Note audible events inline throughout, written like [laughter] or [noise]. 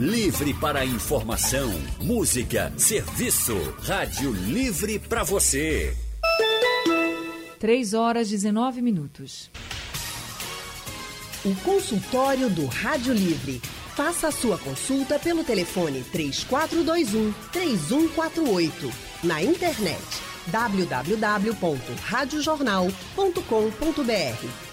Livre para informação, música, serviço. Rádio Livre para você. 3 horas 19 minutos. O consultório do Rádio Livre. Faça a sua consulta pelo telefone 3421 3148. Na internet www.radiojornal.com.br.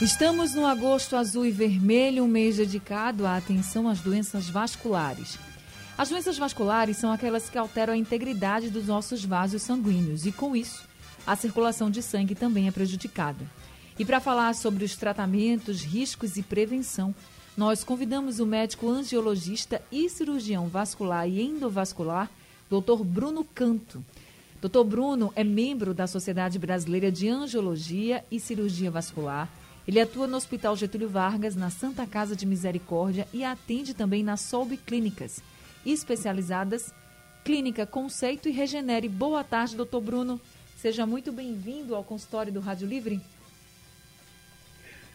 Estamos no agosto azul e vermelho, um mês dedicado à atenção às doenças vasculares. As doenças vasculares são aquelas que alteram a integridade dos nossos vasos sanguíneos e, com isso, a circulação de sangue também é prejudicada. E para falar sobre os tratamentos, riscos e prevenção, nós convidamos o médico angiologista e cirurgião vascular e endovascular, Dr. Bruno Canto. Dr. Bruno é membro da Sociedade Brasileira de Angiologia e Cirurgia Vascular ele atua no Hospital Getúlio Vargas, na Santa Casa de Misericórdia e atende também na Solb Clínicas, especializadas Clínica Conceito e Regenere. Boa tarde, doutor Bruno. Seja muito bem-vindo ao consultório do Rádio Livre.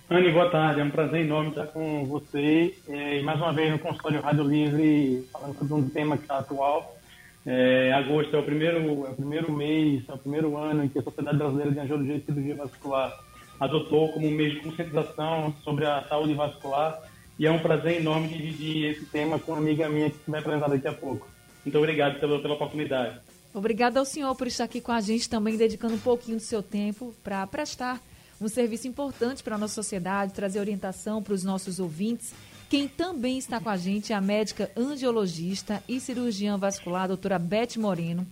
Anne, boa tarde. É um prazer enorme estar com você é, e mais uma vez no consultório Rádio Livre, falando sobre um tema que está atual. É, agosto é o, primeiro, é o primeiro mês, é o primeiro ano em que a Sociedade Brasileira de Angiologia e Cirurgia Vascular adotou como um mês de conscientização sobre a saúde vascular e é um prazer enorme dividir esse tema com uma amiga minha que vai apresentar daqui a pouco. Muito obrigado pela, pela oportunidade. Obrigada ao senhor por estar aqui com a gente também, dedicando um pouquinho do seu tempo para prestar um serviço importante para a nossa sociedade, trazer orientação para os nossos ouvintes. Quem também está com a gente é a médica angiologista e cirurgiã vascular, doutora Beth Moreno.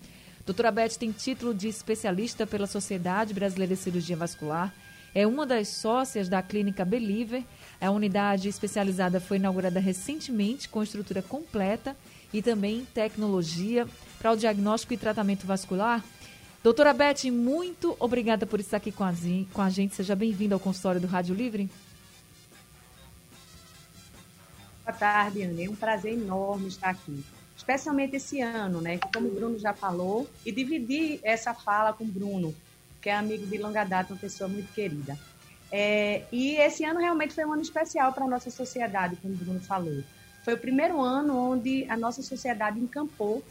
Doutora Beth tem título de especialista pela Sociedade Brasileira de Cirurgia Vascular é uma das sócias da clínica Believer. A unidade especializada foi inaugurada recentemente com estrutura completa e também tecnologia para o diagnóstico e tratamento vascular. Doutora Beth, muito obrigada por estar aqui com a, com a gente. Seja bem-vinda ao consultório do Rádio Livre. Boa tarde, Ana. É um prazer enorme estar aqui. Especialmente esse ano, né? Como o Bruno já falou, e dividir essa fala com o Bruno, que é amigo de longa data, uma pessoa muito querida. É, e esse ano realmente foi um ano especial para a nossa sociedade, como o Bruno falou. Foi o primeiro ano onde a nossa sociedade encampou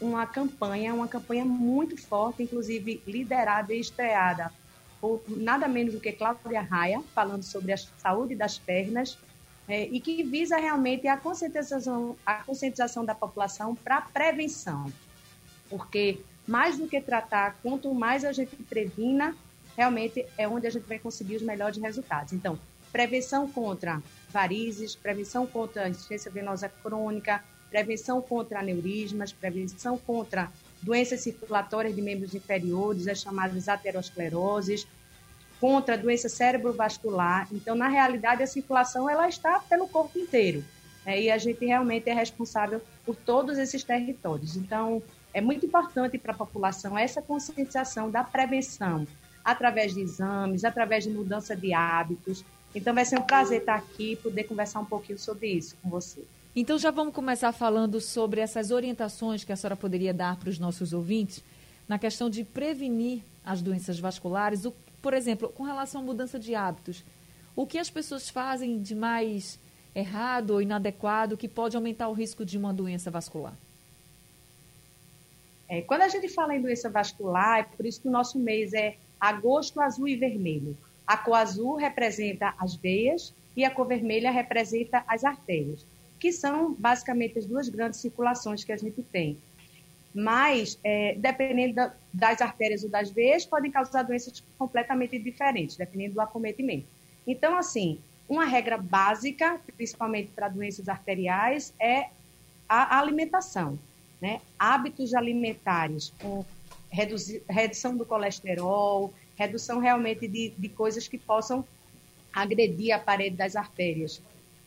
uma campanha, uma campanha muito forte, inclusive liderada e estreada por nada menos do que Cláudia Raia, falando sobre a saúde das pernas, é, e que visa realmente a conscientização, a conscientização da população para prevenção. Porque mais do que tratar, quanto mais a gente previna, realmente é onde a gente vai conseguir os melhores resultados. Então, prevenção contra varizes, prevenção contra insuficiência venosa crônica, prevenção contra aneurismas, prevenção contra doenças circulatórias de membros inferiores, as chamadas ateroscleroses, contra doença cerebrovascular. Então, na realidade, a circulação ela está pelo corpo inteiro. Né? E a gente realmente é responsável por todos esses territórios. Então, é muito importante para a população essa conscientização da prevenção, através de exames, através de mudança de hábitos. Então, vai ser um prazer estar aqui e poder conversar um pouquinho sobre isso com você. Então, já vamos começar falando sobre essas orientações que a senhora poderia dar para os nossos ouvintes na questão de prevenir as doenças vasculares. O, por exemplo, com relação à mudança de hábitos, o que as pessoas fazem de mais errado ou inadequado que pode aumentar o risco de uma doença vascular? É, quando a gente fala em doença vascular, é por isso que o nosso mês é agosto azul e vermelho. A cor azul representa as veias e a cor vermelha representa as artérias, que são basicamente as duas grandes circulações que a gente tem. Mas, é, dependendo da, das artérias ou das veias, podem causar doenças completamente diferentes, dependendo do acometimento. Então, assim, uma regra básica, principalmente para doenças arteriais, é a alimentação né? hábitos alimentares com redução do colesterol, redução realmente de, de coisas que possam agredir a parede das artérias.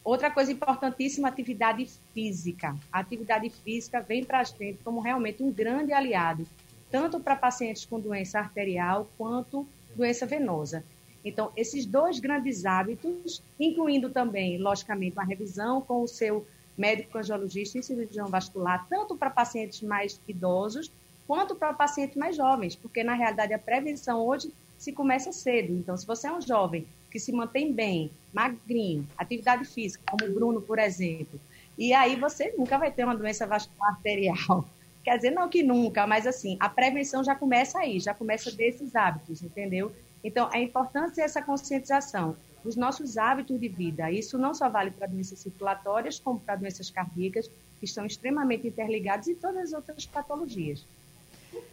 Outra coisa importantíssima, atividade física. A atividade física vem para a gente como realmente um grande aliado, tanto para pacientes com doença arterial quanto doença venosa. Então, esses dois grandes hábitos, incluindo também, logicamente, uma revisão com o seu médico angiologista e cirurgião vascular, tanto para pacientes mais idosos quanto para pacientes mais jovens, porque na realidade a prevenção hoje se começa cedo. Então, se você é um jovem que se mantém bem, magrinho, atividade física, como o Bruno, por exemplo, e aí você nunca vai ter uma doença vascular arterial. [laughs] Quer dizer, não que nunca, mas assim, a prevenção já começa aí, já começa desses hábitos, entendeu? Então, a importância dessa conscientização dos nossos hábitos de vida. Isso não só vale para doenças circulatórias, como para doenças cardíacas, que estão extremamente interligadas, e todas as outras patologias.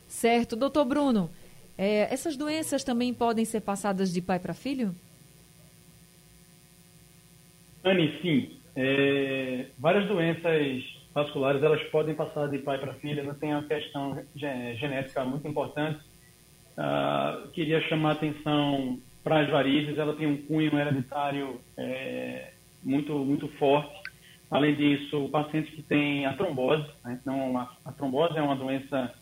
Certo. Doutor Bruno, é, essas doenças também podem ser passadas de pai para filho? Anne, sim. É, várias doenças vasculares elas podem passar de pai para filha, não tem uma questão genética muito importante. Uh, queria chamar a atenção para as varizes, ela tem um cunho hereditário é, muito muito forte. Além disso, o paciente que tem a trombose, né? então a, a, trombose é uma doença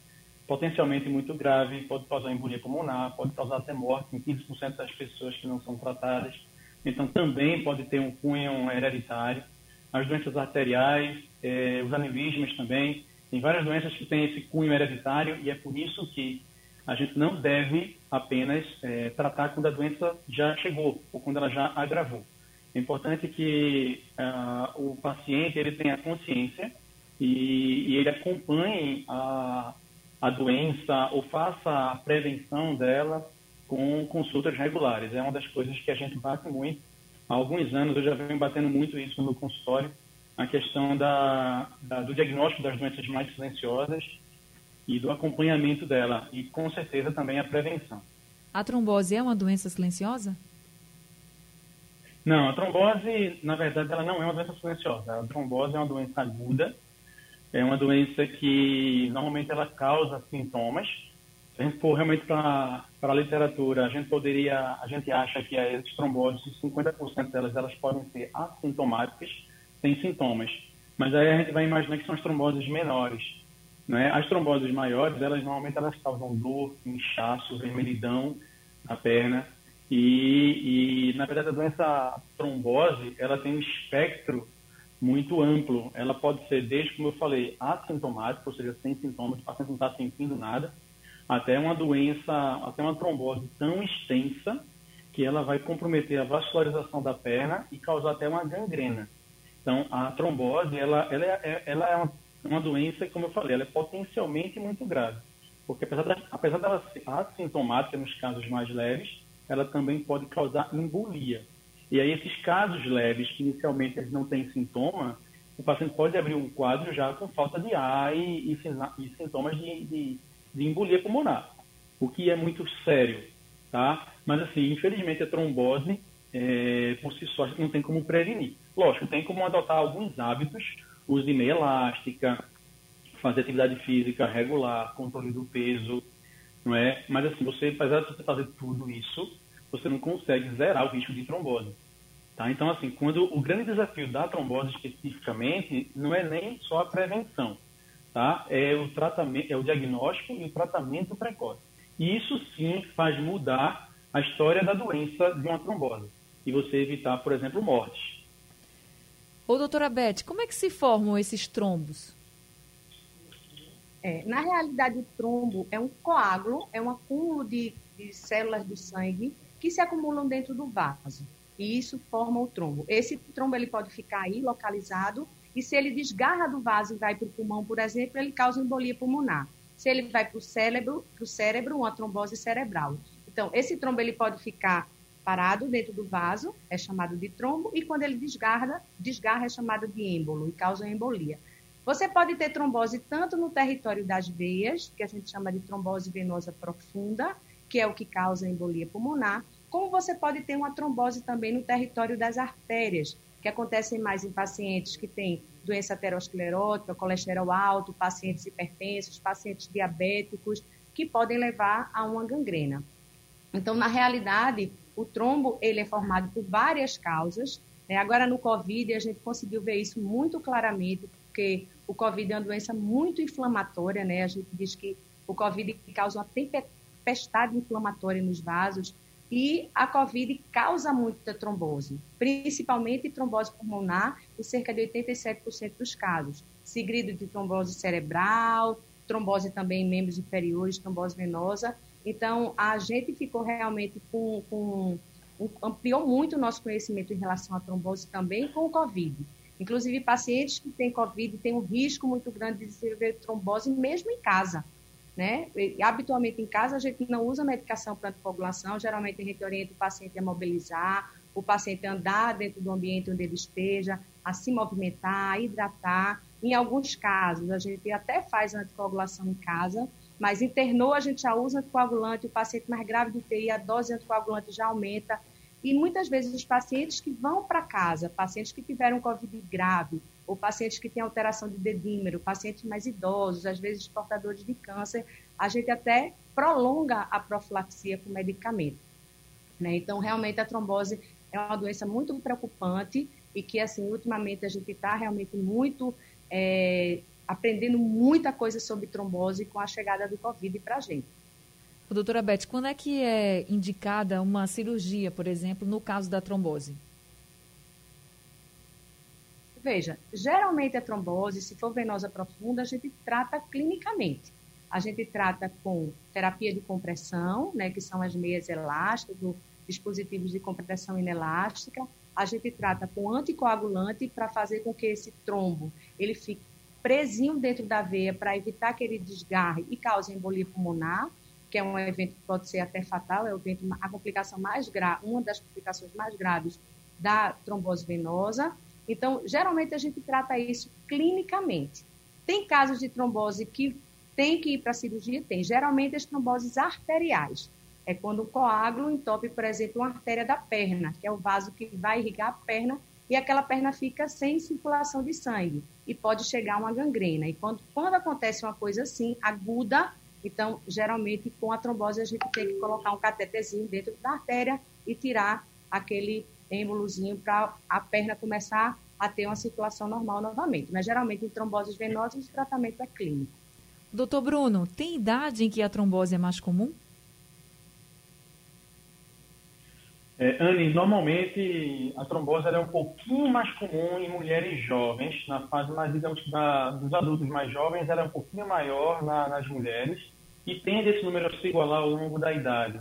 potencialmente muito grave, pode causar embolia pulmonar, pode causar até morte em 15% das pessoas que não são tratadas. Então também pode ter um cunho hereditário. As doenças arteriais, é, os aneurismas também, tem várias doenças que têm esse cunho hereditário e é por isso que a gente não deve apenas é, tratar quando a doença já chegou ou quando ela já agravou. É importante que uh, o paciente ele tenha consciência e, e ele acompanhe a, a doença ou faça a prevenção dela com consultas regulares. É uma das coisas que a gente bate muito. Há alguns anos eu já venho batendo muito isso no consultório, a questão da, da, do diagnóstico das doenças mais silenciosas e do acompanhamento dela e com certeza também a prevenção. A trombose é uma doença silenciosa? Não, a trombose, na verdade, ela não é uma doença silenciosa. A trombose é uma doença aguda, é uma doença que normalmente ela causa sintomas. Se a gente for realmente para a literatura, a gente poderia, a gente acha que as tromboses, 50% delas, elas podem ser assintomáticas, sem sintomas. Mas aí a gente vai imaginar que são as tromboses menores. Né? As tromboses maiores, elas normalmente elas causam dor, inchaço, vermelhidão na perna. E, e, na verdade, a doença trombose, ela tem um espectro muito amplo. Ela pode ser desde, como eu falei, assintomática, ou seja, sem sintomas, o paciente não está sentindo nada, até uma doença, até uma trombose tão extensa que ela vai comprometer a vascularização da perna e causar até uma gangrena. Então, a trombose, ela, ela, é, ela é uma uma doença, como eu falei, ela é potencialmente muito grave. Porque apesar, da, apesar dela ser assintomática nos casos mais leves, ela também pode causar embolia. E aí esses casos leves, que inicialmente eles não têm sintoma, o paciente pode abrir um quadro já com falta de ar e, e, e sintomas de, de, de, embolia pulmonar, o que é muito sério, tá? Mas assim, infelizmente a trombose, é, por si só, não tem como prevenir. Lógico, tem como adotar alguns hábitos uso de meia elástica, fazer atividade física regular, controle do peso, não é? Mas assim, você, apesar de você fazer tudo isso, você não consegue zerar o risco de trombose. Tá? Então, assim, quando o grande desafio da trombose especificamente não é nem só a prevenção, tá? É o tratamento, é o diagnóstico e o tratamento precoce. E isso sim faz mudar a história da doença de uma trombose e você evitar, por exemplo, mortes. Ô, doutora Beth, como é que se formam esses trombos? É, na realidade, o trombo é um coágulo, é um acúmulo de, de células do sangue que se acumulam dentro do vaso. E isso forma o trombo. Esse trombo ele pode ficar aí localizado e se ele desgarra do vaso e vai para o pulmão, por exemplo, ele causa embolia pulmonar. Se ele vai para o cérebro, para o cérebro, uma trombose cerebral. Então, esse trombo ele pode ficar parado dentro do vaso, é chamado de trombo, e quando ele desgarra, desgarra é chamado de êmbolo e causa embolia. Você pode ter trombose tanto no território das veias, que a gente chama de trombose venosa profunda, que é o que causa embolia pulmonar, como você pode ter uma trombose também no território das artérias, que acontecem mais em pacientes que têm doença aterosclerótica, colesterol alto, pacientes hipertensos, pacientes diabéticos, que podem levar a uma gangrena. Então, na realidade, o trombo ele é formado por várias causas. Né? Agora, no COVID, a gente conseguiu ver isso muito claramente, porque o COVID é uma doença muito inflamatória. Né? A gente diz que o COVID causa uma tempestade inflamatória nos vasos e a COVID causa muita trombose, principalmente trombose pulmonar, em cerca de 87% dos casos, seguido de trombose cerebral, trombose também em membros inferiores, trombose venosa então, a gente ficou realmente com, com ampliou muito o nosso conhecimento em relação à trombose também com o Covid. Inclusive, pacientes que têm Covid têm um risco muito grande de desenvolver trombose mesmo em casa. Né? E, habitualmente em casa a gente não usa medicação para anticoagulação, geralmente a gente orienta o paciente a mobilizar, o paciente a andar dentro do ambiente onde ele esteja, a se movimentar, a hidratar. Em alguns casos, a gente até faz anticoagulação em casa, mas internou, a gente já usa anticoagulante, o paciente mais grave de UTI, a dose anticoagulante já aumenta. E muitas vezes os pacientes que vão para casa, pacientes que tiveram Covid grave, ou pacientes que têm alteração de dedímero, pacientes mais idosos, às vezes portadores de câncer, a gente até prolonga a profilaxia com medicamento. Né? Então, realmente, a trombose é uma doença muito preocupante e que, assim, ultimamente a gente está realmente muito é, aprendendo muita coisa sobre trombose com a chegada do Covid para a gente. Doutora Beth, quando é que é indicada uma cirurgia, por exemplo, no caso da trombose? Veja, geralmente a trombose, se for venosa profunda, a gente trata clinicamente. A gente trata com terapia de compressão, né, que são as meias elásticas, dispositivos de compressão inelástica. A gente trata com anticoagulante para fazer com que esse trombo ele fique presinho dentro da veia para evitar que ele desgarre e cause embolia pulmonar, que é um evento que pode ser até fatal, é o evento, a complicação mais grave, uma das complicações mais graves da trombose venosa. Então, geralmente a gente trata isso clinicamente. Tem casos de trombose que tem que ir para a cirurgia? Tem. Geralmente as tromboses arteriais. É quando um coágulo entope, por exemplo, uma artéria da perna, que é o vaso que vai irrigar a perna, e aquela perna fica sem circulação de sangue e pode chegar uma gangrena. E quando, quando acontece uma coisa assim, aguda, então, geralmente, com a trombose, a gente tem que colocar um catetezinho dentro da artéria e tirar aquele êmbolozinho para a perna começar a ter uma circulação normal novamente. Mas geralmente em tromboses venosas o tratamento é clínico. Doutor Bruno, tem idade em que a trombose é mais comum? É, Anne, normalmente a trombose é um pouquinho mais comum em mulheres jovens, na fase mais, digamos, da, dos adultos mais jovens, ela é um pouquinho maior na, nas mulheres e tende esse número a se igualar ao longo da idade.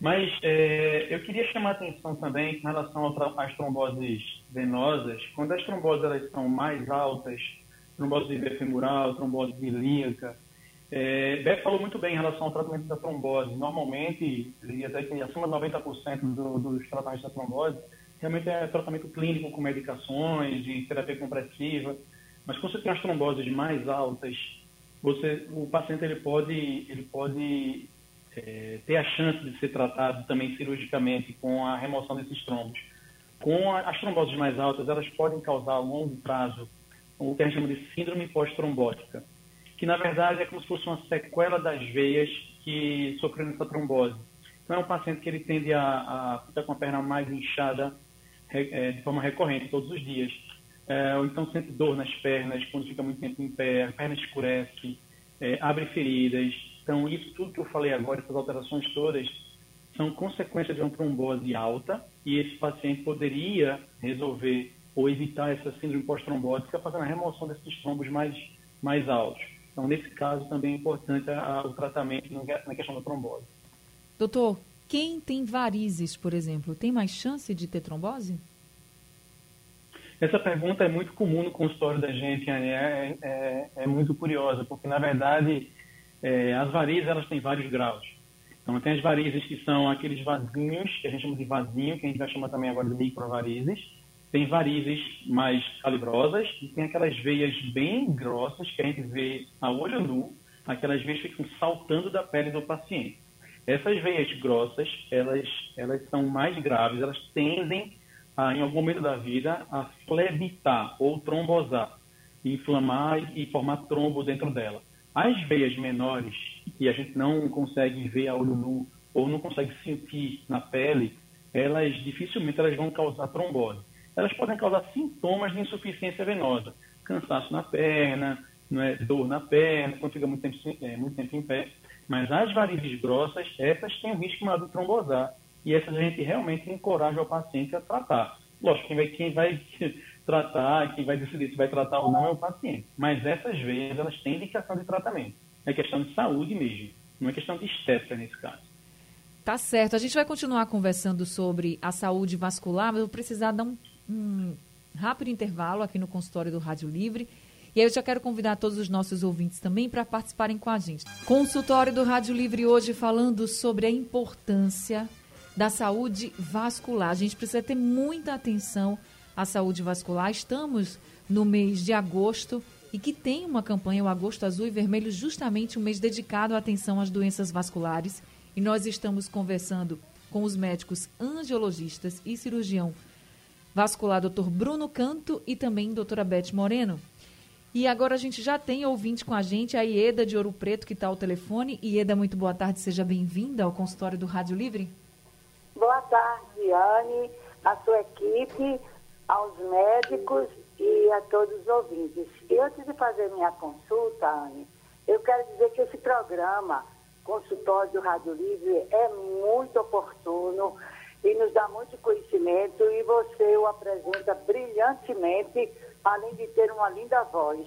Mas é, eu queria chamar a atenção também com relação às tromboses venosas. Quando as tromboses elas são mais altas, trombose femoral, trombose ilíaca, é, Beck falou muito bem em relação ao tratamento da trombose. Normalmente, até que acima de 90% do, dos tratamentos da trombose, realmente é tratamento clínico com medicações, de terapia compressiva. Mas quando você tem as tromboses mais altas, você, o paciente ele pode, ele pode é, ter a chance de ser tratado também cirurgicamente com a remoção desses trombos. Com a, as tromboses mais altas, elas podem causar a longo prazo o que a gente chama de síndrome pós-trombótica, que na verdade é como se fosse uma sequela das veias que sofreram essa trombose. Então é um paciente que ele tende a, ficar com a perna mais inchada é, de forma recorrente, todos os dias. É, ou então sente dor nas pernas, quando fica muito tempo em pé, a perna escurece, é, abre feridas, então, isso tudo que eu falei agora, essas alterações todas, são consequência de uma trombose alta e esse paciente poderia resolver ou evitar essa síndrome pós-trombótica fazendo a remoção desses trombos mais, mais altos. Então, nesse caso, também é importante a, a, o tratamento na questão da trombose. Doutor, quem tem varizes, por exemplo, tem mais chance de ter trombose? Essa pergunta é muito comum no consultório da gente, é, é, é muito curiosa, porque, na verdade, é, as varizes, elas têm vários graus. Então, tem as varizes que são aqueles vasinhos, que a gente chama de vasinho, que a gente vai chamar também agora de microvarizes. Tem varizes mais calibrosas e tem aquelas veias bem grossas que a gente vê a olho nu, aquelas veias que ficam saltando da pele do paciente. Essas veias grossas, elas, elas são mais graves, elas tendem, a, em algum momento da vida, a flebitar ou trombosar, inflamar e formar trombo dentro dela. As veias menores, que a gente não consegue ver a olho nu ou não consegue sentir na pele, elas dificilmente elas vão causar trombose. Elas podem causar sintomas de insuficiência venosa, cansaço na perna, é, dor na perna, quando fica muito tempo, é, muito tempo em pé. Mas as varizes grossas, essas têm o risco maior de trombosar. E essas a gente realmente encoraja o paciente a tratar. Lógico, quem vai, quem vai [laughs] tratar, quem vai decidir se vai tratar ou não é o paciente. Mas essas veias, elas têm indicação de tratamento. É questão de saúde mesmo, não é questão de estética nesse caso. Tá certo. A gente vai continuar conversando sobre a saúde vascular, mas eu vou precisar dar um, um rápido intervalo aqui no consultório do Rádio Livre. E aí eu já quero convidar todos os nossos ouvintes também para participarem com a gente. Consultório do Rádio Livre hoje falando sobre a importância da saúde vascular. A gente precisa ter muita atenção à saúde vascular. Estamos no mês de agosto e que tem uma campanha, o Agosto Azul e Vermelho, justamente um mês dedicado à atenção às doenças vasculares. E nós estamos conversando com os médicos angiologistas e cirurgião vascular, Dr. Bruno Canto e também doutora Beth Moreno. E agora a gente já tem ouvinte com a gente, a Ieda de Ouro Preto, que está ao telefone. Ieda, muito boa tarde, seja bem-vinda ao consultório do Rádio Livre. Boa tarde, Anne, a sua equipe, aos médicos e a todos os ouvintes. E antes de fazer minha consulta, Anne, eu quero dizer que esse programa consultório do Rádio Livre é muito oportuno e nos dá muito conhecimento e você o apresenta brilhantemente, além de ter uma linda voz.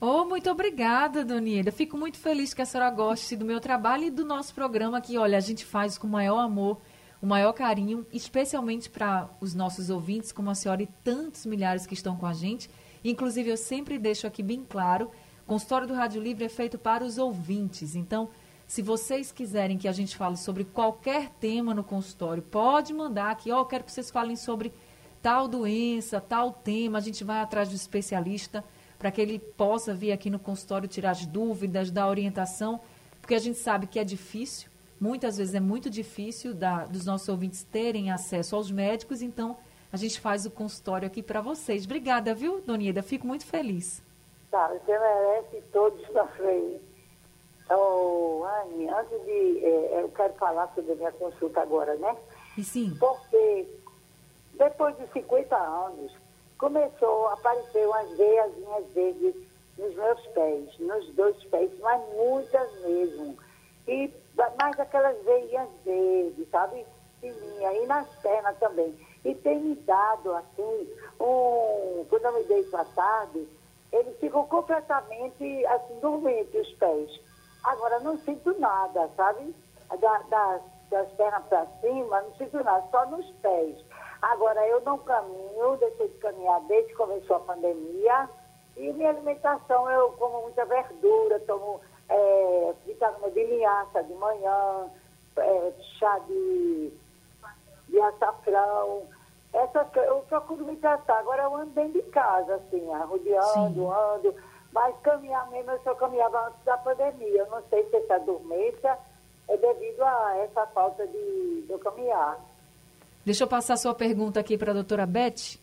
Oh, muito obrigada, Donieda. Fico muito feliz que a senhora goste do meu trabalho e do nosso programa que, olha, a gente faz com o maior amor, o maior carinho, especialmente para os nossos ouvintes, como a senhora e tantos milhares que estão com a gente. Inclusive, eu sempre deixo aqui bem claro, o consultório do Rádio Livre é feito para os ouvintes. Então, se vocês quiserem que a gente fale sobre qualquer tema no consultório, pode mandar aqui, ó, oh, quero que vocês falem sobre tal doença, tal tema, a gente vai atrás do especialista para que ele possa vir aqui no consultório tirar as dúvidas, dar orientação, porque a gente sabe que é difícil, muitas vezes é muito difícil da, dos nossos ouvintes terem acesso aos médicos, então a gente faz o consultório aqui para vocês. Obrigada, viu, Donieda? Fico muito feliz. Tá, você merece todos também. Oh, Anne, antes de. É, eu quero falar sobre a minha consulta agora, né? E sim. Porque depois de 50 anos, começou a aparecer umas veiazinhas verdes nos meus pés, nos dois pés, mas muitas mesmo. E mais aquelas veias verdes, sabe? Fininha, e nas pernas também. E tem me dado, assim, um. Quando eu me deito à tarde, eles ficam completamente, assim, dormentes os pés. Agora, não sinto nada, sabe? Da, da, das pernas para cima, não sinto nada, só nos pés. Agora, eu não caminho, deixei de caminhar desde que começou a pandemia. E minha alimentação, eu como muita verdura, tomo é, vitamina de linhaça de manhã, é, chá de, de açafrão. Essa, eu procuro me tratar. Agora eu ando dentro de casa, assim, rodeando, Sim. ando mas caminhar mesmo, eu só caminhava antes da pandemia. Eu não sei se essa dormência é devido a essa falta de, de caminhar. Deixa eu passar a sua pergunta aqui para a doutora Beth.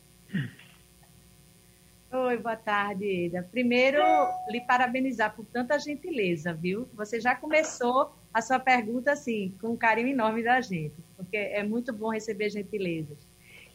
Oi, boa tarde, Eda. Primeiro, lhe parabenizar por tanta gentileza, viu? Você já começou a sua pergunta assim, com um carinho enorme da gente, porque é muito bom receber gentilezas.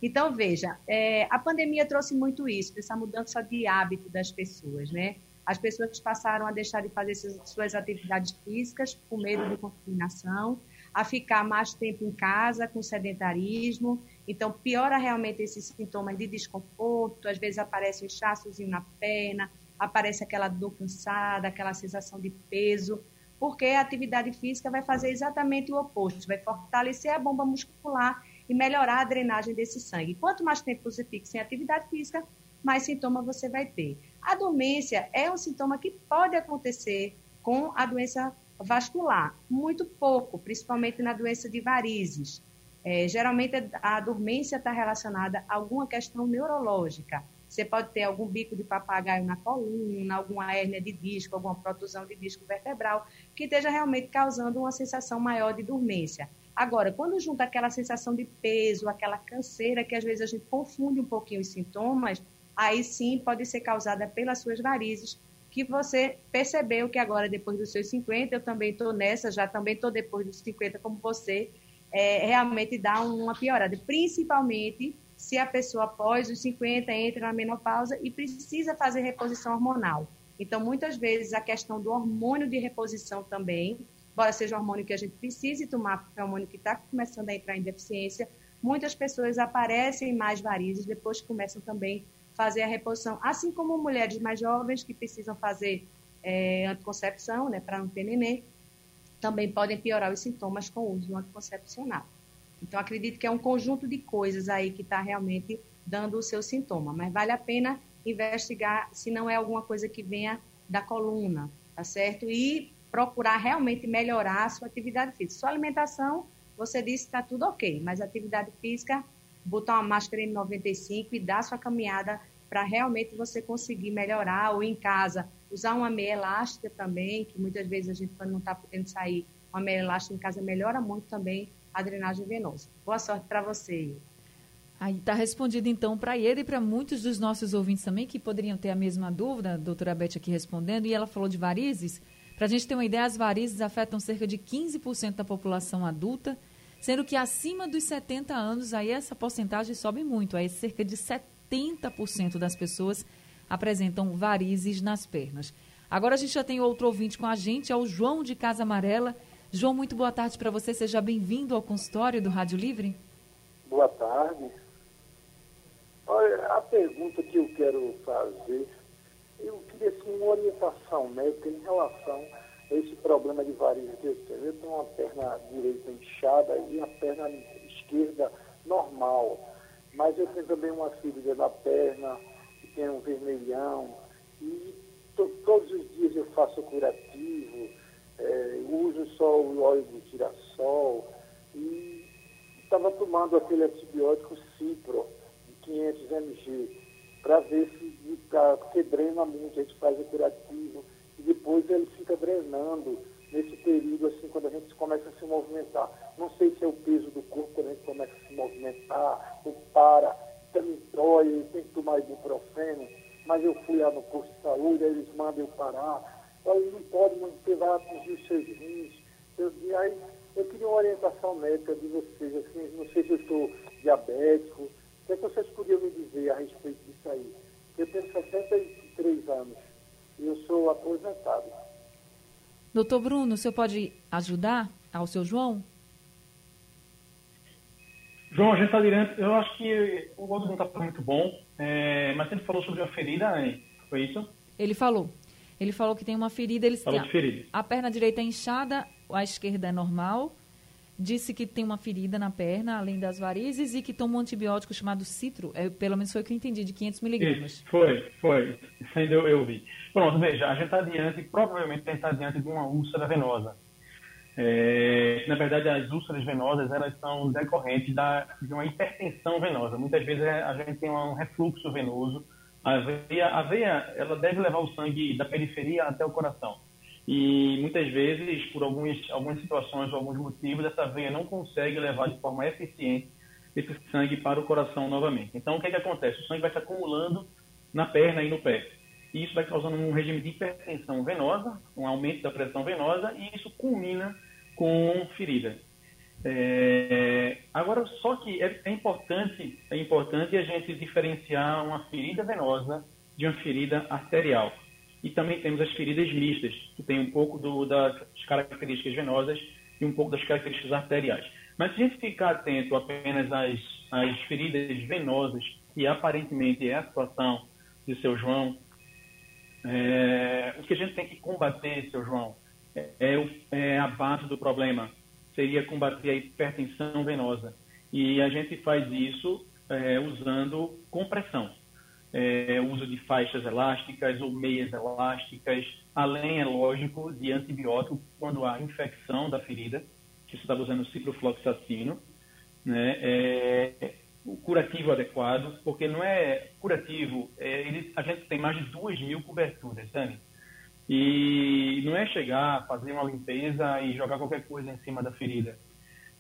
Então, veja, é, a pandemia trouxe muito isso, essa mudança de hábito das pessoas, né? As pessoas passaram a deixar de fazer suas atividades físicas por medo de contaminação, a ficar mais tempo em casa com sedentarismo. Então, piora realmente esses sintomas de desconforto, às vezes aparece um inchaçozinho na perna, aparece aquela dor cansada, aquela sensação de peso, porque a atividade física vai fazer exatamente o oposto, vai fortalecer a bomba muscular e melhorar a drenagem desse sangue. Quanto mais tempo você fica sem atividade física, mais sintoma você vai ter. A dormência é um sintoma que pode acontecer com a doença vascular, muito pouco, principalmente na doença de varizes. É, geralmente a dormência está relacionada a alguma questão neurológica. Você pode ter algum bico de papagaio na coluna, alguma hérnia de disco, alguma protusão de disco vertebral, que esteja realmente causando uma sensação maior de dormência. Agora, quando junta aquela sensação de peso, aquela canseira, que às vezes a gente confunde um pouquinho os sintomas, aí sim pode ser causada pelas suas varizes, que você percebeu que agora, depois dos seus 50, eu também estou nessa, já também estou depois dos 50 como você, é, realmente dá uma piorada, principalmente se a pessoa após os 50 entra na menopausa e precisa fazer reposição hormonal. Então, muitas vezes, a questão do hormônio de reposição também embora seja um hormônio que a gente precise tomar, porque é um hormônio que está começando a entrar em deficiência, muitas pessoas aparecem mais varizes depois que começam também fazer a reposição, assim como mulheres mais jovens que precisam fazer é, anticoncepção, né, para não ter neném, também podem piorar os sintomas com o uso anticoncepcional. Então, acredito que é um conjunto de coisas aí que está realmente dando o seu sintoma, mas vale a pena investigar se não é alguma coisa que venha da coluna, tá certo? E procurar realmente melhorar a sua atividade física. Sua alimentação, você disse que está tudo ok, mas atividade física, botar uma máscara N95 e dar sua caminhada para realmente você conseguir melhorar, ou em casa, usar uma meia elástica também, que muitas vezes a gente, quando não está podendo sair, uma meia elástica em casa melhora muito também a drenagem venosa. Boa sorte para você. Aí está respondido então para ele e para muitos dos nossos ouvintes também que poderiam ter a mesma dúvida, a doutora Beth aqui respondendo, e ela falou de varizes. Para a gente ter uma ideia, as varizes afetam cerca de 15% da população adulta, sendo que acima dos 70 anos, aí essa porcentagem sobe muito, aí cerca de 70% das pessoas apresentam varizes nas pernas. Agora a gente já tem outro ouvinte com a gente, é o João de Casa Amarela. João, muito boa tarde para você, seja bem-vindo ao consultório do Rádio Livre. Boa tarde. Olha, a pergunta que eu quero fazer eu queria assim, uma orientação médica em relação esse problema de varizes que eu tenho. Eu tenho uma perna direita inchada e a perna esquerda normal. Mas eu tenho também uma ferida na perna, que tem um vermelhão. E to, todos os dias eu faço curativo, é, uso só o óleo de girassol. E estava tomando aquele antibiótico Cipro, de 500 mg para ver se está, drena muito, a gente faz o curativo depois ele fica drenando nesse período, assim, quando a gente começa a se movimentar. Não sei se é o peso do corpo quando a gente começa a se movimentar, ou para, também dói, eu tenho que tomar ibuprofeno, mas eu fui lá no posto de saúde, aí eles mandam eu parar. Aí não pode, não porque vai atingir os seus rins. Eu, e aí eu queria uma orientação médica de vocês, assim, não sei se eu estou diabético, o que, é que vocês podiam me dizer a respeito disso aí? Eu tenho 63 anos eu sou aposentado. Doutor Bruno, o senhor pode ajudar ao seu João? João, a gente está direto. Eu acho que o outro não está muito bom, é, mas ele falou sobre a ferida, né? foi isso? Ele falou. Ele falou que tem uma ferida. Ele falou de ferida. A perna direita é inchada, a esquerda é normal disse que tem uma ferida na perna, além das varizes, e que toma um antibiótico chamado citro. É, pelo menos foi o que eu entendi, de 500 miligramas. Foi, foi. Isso eu, eu vi. Pronto, veja, a gente está diante, provavelmente está diante de uma úlcera venosa. É, na verdade, as úlceras venosas elas são decorrentes da, de uma hipertensão venosa. Muitas vezes é, a gente tem um refluxo venoso. A veia, a veia ela deve levar o sangue da periferia até o coração e muitas vezes, por algumas, algumas situações ou alguns motivos, essa veia não consegue levar de forma eficiente esse sangue para o coração novamente. Então, o que, é que acontece? O sangue vai se acumulando na perna e no pé. E isso vai causando um regime de hipertensão venosa, um aumento da pressão venosa, e isso culmina com ferida. É, agora, só que é, é, importante, é importante a gente diferenciar uma ferida venosa de uma ferida arterial. E também temos as feridas mistas, que tem um pouco do, das características venosas e um pouco das características arteriais. Mas se a gente ficar atento apenas às, às feridas venosas, que aparentemente é a situação de seu João, é, o que a gente tem que combater, seu João, é, é, é a base do problema. Seria combater a hipertensão venosa. E a gente faz isso é, usando compressão é, uso de faixas elásticas ou meias elásticas, além, é lógico, de antibiótico quando há infecção da ferida, que você está usando ciprofloxacino, né? É, o curativo adequado, porque não é curativo, é, ele, a gente tem mais de duas mil coberturas, sabe? E não é chegar, fazer uma limpeza e jogar qualquer coisa em cima da ferida.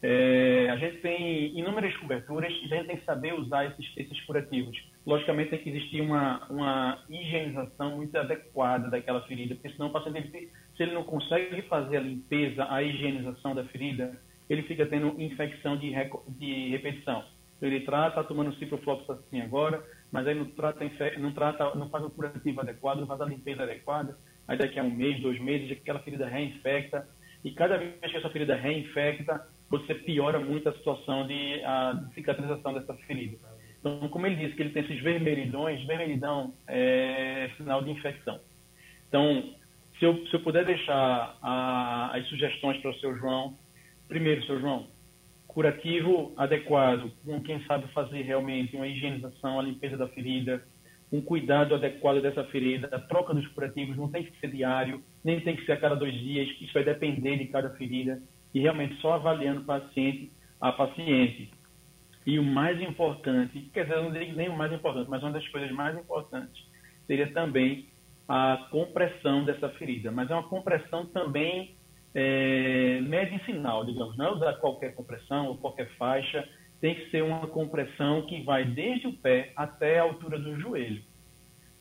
É, a gente tem inúmeras coberturas e a gente tem que saber usar esses, esses curativos. Logicamente tem que existir uma, uma higienização muito adequada daquela ferida, porque senão o paciente, se ele não consegue fazer a limpeza, a higienização da ferida, ele fica tendo infecção de, de repetição. Então, ele trata, está tomando ciprofloxacin agora, mas aí não trata, não trata, não faz o curativo adequado, não faz a limpeza adequada, aí daqui a um mês, dois meses, aquela ferida reinfecta, e cada vez que essa ferida reinfecta, você piora muito a situação de, a, cicatrização dessa ferida. Então, como ele disse que ele tem esses vermelhidões, vermelhidão é sinal de infecção. Então, se eu, se eu puder deixar a, as sugestões para o seu João, primeiro, seu João, curativo adequado, com quem sabe fazer realmente uma higienização, a limpeza da ferida, um cuidado adequado dessa ferida, a troca dos curativos não tem que ser diário, nem tem que ser a cada dois dias, isso vai depender de cada ferida, e realmente só avaliando paciente a paciente. E o mais importante, quer dizer, eu não digo nem o mais importante, mas uma das coisas mais importantes seria também a compressão dessa ferida. Mas é uma compressão também é, medicinal, digamos. Não é usar qualquer compressão ou qualquer faixa. Tem que ser uma compressão que vai desde o pé até a altura do joelho.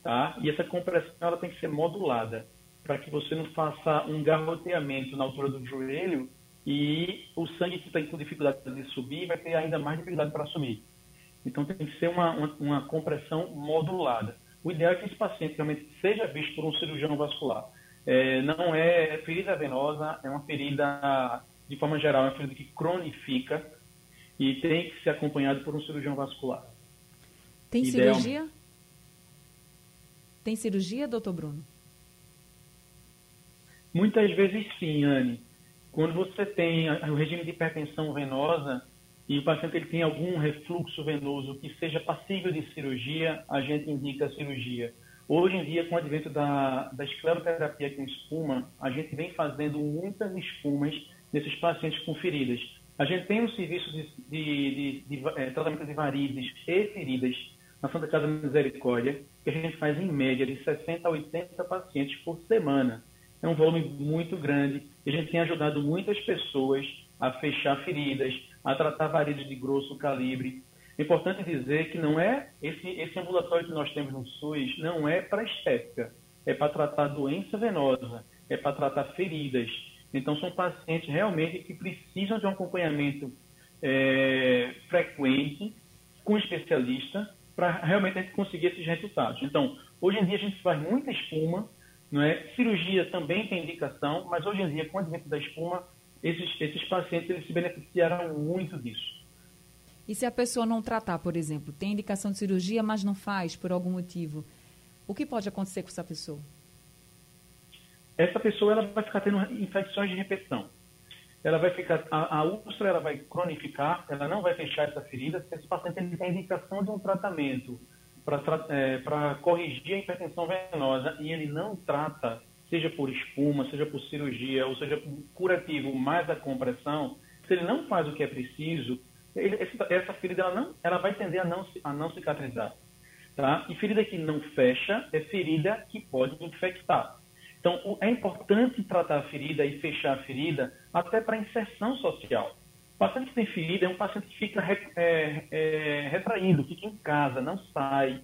Tá? E essa compressão ela tem que ser modulada para que você não faça um garroteamento na altura do joelho e o sangue que está com dificuldade de subir vai ter ainda mais dificuldade para subir. Então tem que ser uma, uma, uma compressão modulada. O ideal é que esse paciente realmente seja visto por um cirurgião vascular. É, não é ferida venosa, é uma ferida, de forma geral, é uma ferida que cronifica e tem que ser acompanhado por um cirurgião vascular. Tem ideal... cirurgia? Tem cirurgia, doutor Bruno? Muitas vezes sim, Anne. Quando você tem o regime de hipertensão venosa e o paciente ele tem algum refluxo venoso que seja passível de cirurgia, a gente indica a cirurgia. Hoje em dia, com o advento da, da escleroterapia com espuma, a gente vem fazendo muitas espumas nesses pacientes com feridas. A gente tem um serviço de, de, de, de é, tratamento de varizes e feridas na Santa Casa Misericórdia, que a gente faz em média de 60 a 80 pacientes por semana. É um volume muito grande e a gente tem ajudado muitas pessoas a fechar feridas, a tratar varizes de grosso calibre, é importante dizer que não é esse, esse ambulatório que nós temos no SUS não é para estética, é para tratar doença venosa, é para tratar feridas. Então são pacientes realmente que precisam de um acompanhamento é, frequente com especialista para realmente a gente conseguir esses resultados. Então, hoje em dia a gente faz muita espuma, não é? Cirurgia também tem indicação, mas hoje em dia, com o advento da espuma, esses, esses pacientes eles se beneficiaram muito disso. E se a pessoa não tratar, por exemplo, tem indicação de cirurgia, mas não faz por algum motivo, o que pode acontecer com essa pessoa? Essa pessoa ela vai ficar tendo infecções de repetição. Ela vai ficar, a, a úlcera ela vai cronificar, ela não vai fechar essa ferida. Se esse paciente tem indicação de um tratamento para é, corrigir a hipertensão venosa e ele não trata, seja por espuma, seja por cirurgia, ou seja, por curativo mais a compressão, se ele não faz o que é preciso, essa ferida ela não, ela vai tender a não, a não cicatrizar. Tá? E ferida que não fecha é ferida que pode infectar. Então, é importante tratar a ferida e fechar a ferida até para inserção social. Paciente que tem ferida é um paciente que fica é, é, retraído, fica em casa, não sai,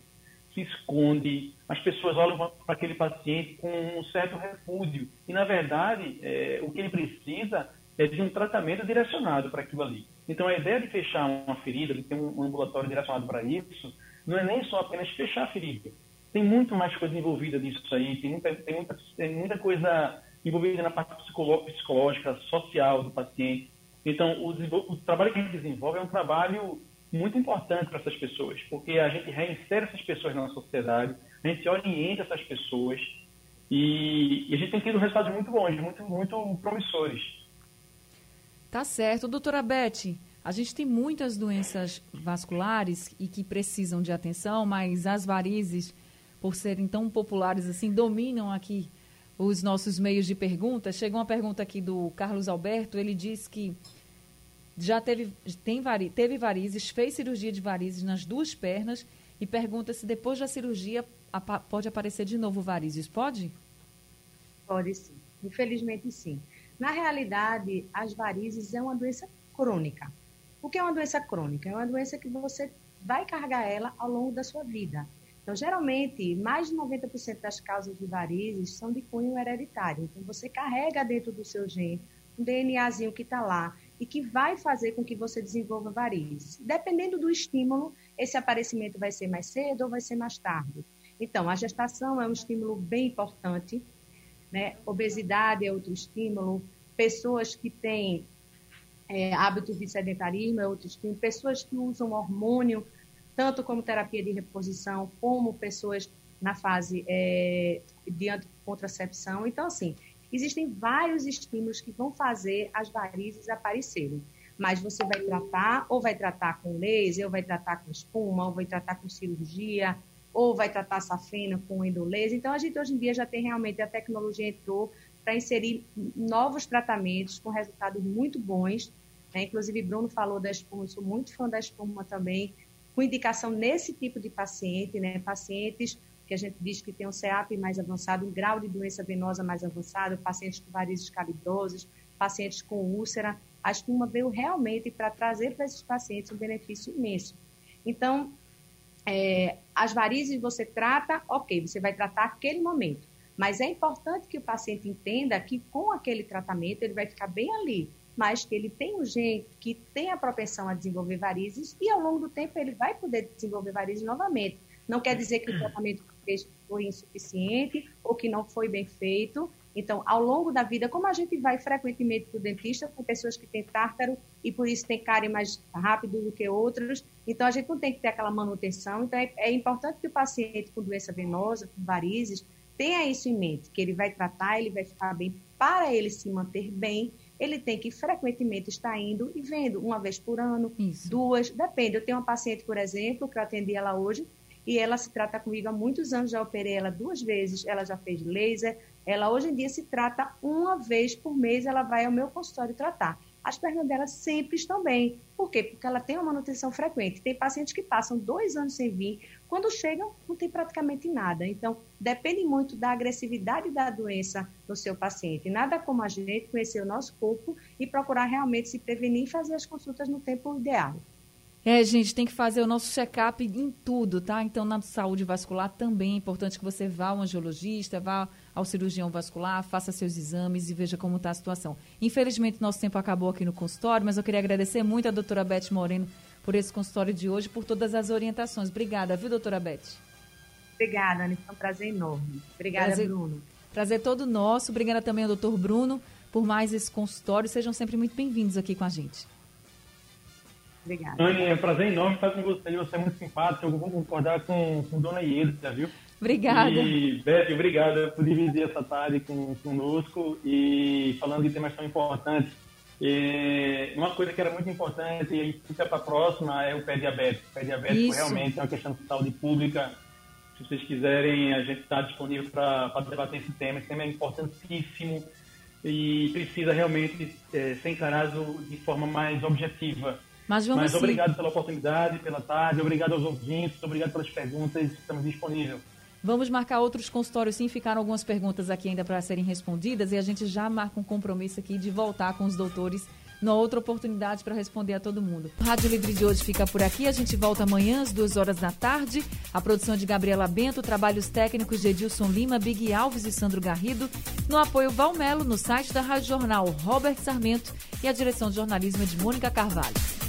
se esconde. As pessoas olham para aquele paciente com um certo repúdio. E, na verdade, é, o que ele precisa é de um tratamento direcionado para aquilo ali. Então, a ideia de fechar uma ferida, de ter um ambulatório direcionado para isso, não é nem só apenas fechar a ferida. Tem muito mais coisa envolvida nisso aí, tem muita, tem muita, tem muita coisa envolvida na parte psicológica, social do paciente. Então, o, o trabalho que a gente desenvolve é um trabalho muito importante para essas pessoas, porque a gente reinsere essas pessoas na sociedade, a gente orienta essas pessoas e, e a gente tem tido resultados muito bons, muito, muito promissores. Tá certo. Doutora Beth, a gente tem muitas doenças vasculares e que precisam de atenção, mas as varizes, por serem tão populares assim, dominam aqui os nossos meios de perguntas. Chegou uma pergunta aqui do Carlos Alberto, ele diz que já teve, tem vari, teve varizes, fez cirurgia de varizes nas duas pernas e pergunta se depois da cirurgia pode aparecer de novo varizes. Pode? Pode sim. Infelizmente sim. Na realidade, as varizes é uma doença crônica. O que é uma doença crônica? É uma doença que você vai carregar ela ao longo da sua vida. Então, geralmente, mais de 90% das causas de varizes são de cunho hereditário. Então, você carrega dentro do seu gene um DNAzinho que está lá e que vai fazer com que você desenvolva varizes. Dependendo do estímulo, esse aparecimento vai ser mais cedo ou vai ser mais tarde. Então, a gestação é um estímulo bem importante né? Obesidade é outro estímulo, pessoas que têm é, hábitos de sedentarismo é outro estímulo, pessoas que usam hormônio, tanto como terapia de reposição, como pessoas na fase é, de anticontracepção. Então, assim, existem vários estímulos que vão fazer as varizes aparecerem. Mas você vai tratar, ou vai tratar com laser, ou vai tratar com espuma, ou vai tratar com cirurgia, ou vai tratar safena com endolaser. Então, a gente hoje em dia já tem realmente, a tecnologia entrou para inserir novos tratamentos com resultados muito bons. Né? Inclusive, Bruno falou da espuma, eu sou muito fã da espuma também, com indicação nesse tipo de paciente, né? pacientes que a gente diz que tem um CEAP mais avançado, um grau de doença venosa mais avançado, pacientes com varizes cabidosas, pacientes com úlcera. A espuma veio realmente para trazer para esses pacientes um benefício imenso. Então, é, as varizes você trata, ok, você vai tratar aquele momento. Mas é importante que o paciente entenda que com aquele tratamento ele vai ficar bem ali, mas que ele tem um gene que tem a propensão a desenvolver varizes e ao longo do tempo ele vai poder desenvolver varizes novamente. Não quer dizer que o tratamento foi insuficiente ou que não foi bem feito. Então, ao longo da vida, como a gente vai frequentemente para o dentista, com pessoas que têm tártaro e por isso tem cárie mais rápido do que outros, então a gente não tem que ter aquela manutenção. Então, é, é importante que o paciente com doença venosa, com varizes, tenha isso em mente, que ele vai tratar, ele vai ficar bem. Para ele se manter bem, ele tem que frequentemente estar indo e vendo, uma vez por ano, isso. duas, depende. Eu tenho uma paciente, por exemplo, que eu atendi ela hoje, e ela se trata comigo há muitos anos, já operei ela duas vezes, ela já fez laser, ela hoje em dia se trata uma vez por mês, ela vai ao meu consultório tratar. As pernas dela sempre estão bem. Por quê? Porque ela tem uma manutenção frequente. Tem pacientes que passam dois anos sem vir, quando chegam, não tem praticamente nada. Então, depende muito da agressividade da doença no seu paciente. Nada como a gente conhecer o nosso corpo e procurar realmente se prevenir e fazer as consultas no tempo ideal. É, gente, tem que fazer o nosso check-up em tudo, tá? Então, na saúde vascular também é importante que você vá ao angiologista, vá ao cirurgião vascular, faça seus exames e veja como está a situação. Infelizmente, nosso tempo acabou aqui no consultório, mas eu queria agradecer muito a doutora Beth Moreno por esse consultório de hoje, por todas as orientações. Obrigada, viu, doutora Beth? Obrigada, Ana. Foi um prazer enorme. Obrigada, prazer, Bruno. Prazer todo nosso. Obrigada também ao doutor Bruno por mais esse consultório. Sejam sempre muito bem-vindos aqui com a gente. Obrigada. Anne, é um prazer enorme estar com você. Você é muito simpática. Eu vou concordar com, com Dona Ieda, viu? Obrigada. E, Beth, obrigada por dividir essa tarde com, conosco e falando de temas tão importantes. E uma coisa que era muito importante e fica para a próxima é o pé diabético. O pé diabético Isso. realmente é uma questão de saúde pública. Se vocês quiserem, a gente está disponível para debater esse tema. Esse tema é importantíssimo e precisa realmente é, ser encarado de forma mais objetiva mas vamos Mas sim. obrigado pela oportunidade, pela tarde, obrigado aos ouvintes, obrigado pelas perguntas, estamos disponíveis. Vamos marcar outros consultórios sim, ficaram algumas perguntas aqui ainda para serem respondidas e a gente já marca um compromisso aqui de voltar com os doutores numa outra oportunidade para responder a todo mundo. O Rádio Livre de hoje fica por aqui. A gente volta amanhã às duas horas da tarde. A produção de Gabriela Bento, trabalhos técnicos de Edilson Lima, Big Alves e Sandro Garrido. No apoio Valmelo, no site da Rádio Jornal Robert Sarmento e a direção de jornalismo é de Mônica Carvalho.